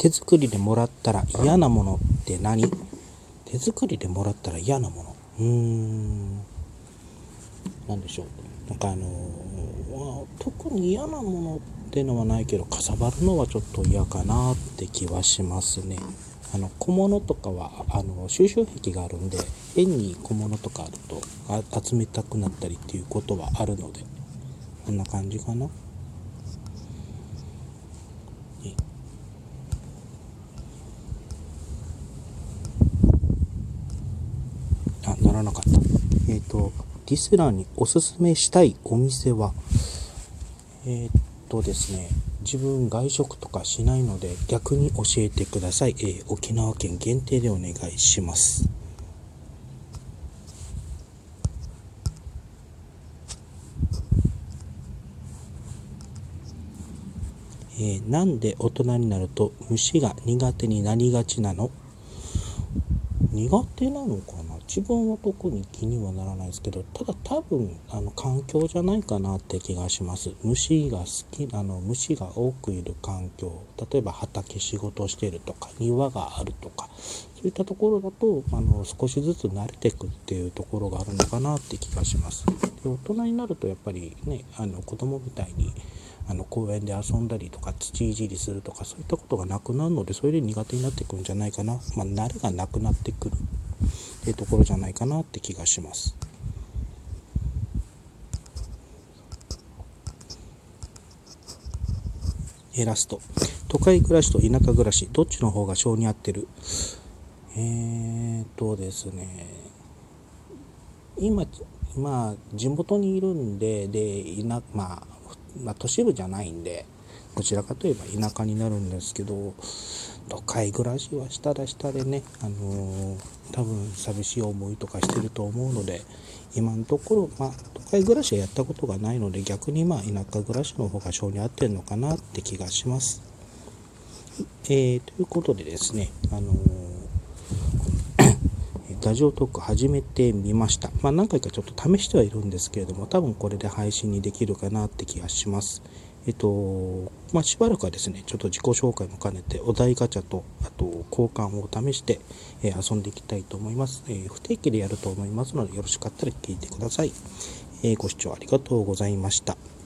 手作りでもらったら嫌なものって何？手作りでもらったら嫌なもの。うーん。何でしょう。なんかあのー特に嫌なものってのはないけどかさばるのはちょっと嫌かなって気はしますね。あの小物とかはあの収集癖があるんで変に小物とかあると集めたくなったりっていうことはあるのでこんな感じかなえあならなかったえっ、とディスラーにおすすめしたいお店はえーっとですね、自分外食とかしないので逆に教えてください。えー沖縄県限定でお願いします。えーなんで大人になると虫が苦手になりがちなの？苦手なのかな？自分は特に気にはならないですけどただ多分あの環境じゃないかなって気がします。虫が好きあの虫が多くいる環境。例えば畑仕事してるとか庭があるとかそういったところだとあの少しずつ慣れていくっていうところがあるのかなって気がします。で大人になるとやっぱりねあの子供みたいにあの公園で遊んだりとか土いじりするとかそういったことがなくなるのでそれで苦手になってくんじゃないかな、まあ、慣れがなくなってくる。っていうところじゃないかなって気がします。えラスト。都会暮らしと田舎暮らしどっちの方が性に合ってる？えーとですね。今今地元にいるんでで田,、まあ、まあ都市部じゃないんでどちらかといえば田舎になるんですけど都会暮らしはしたらしたでね、あのー多分寂しい思いとかしてると思うので今のところ、まあ、都会暮らしはやったことがないので逆にまあ田舎暮らしの方が性に合ってるのかなって気がします。えーということでですね、あのーラジオトーク始めてみました。まあ何回かちょっと試してはいるんですけれども、多分これで配信にできるかなって気がします。えっと、まあしばらくはですね、ちょっと自己紹介も兼ねて、お題ガチャと、あと交換を試して、えー遊んでいきたいと思います、えー不定期でやると思いますので、よろしかったら聞いてください。えーご視聴ありがとうございました。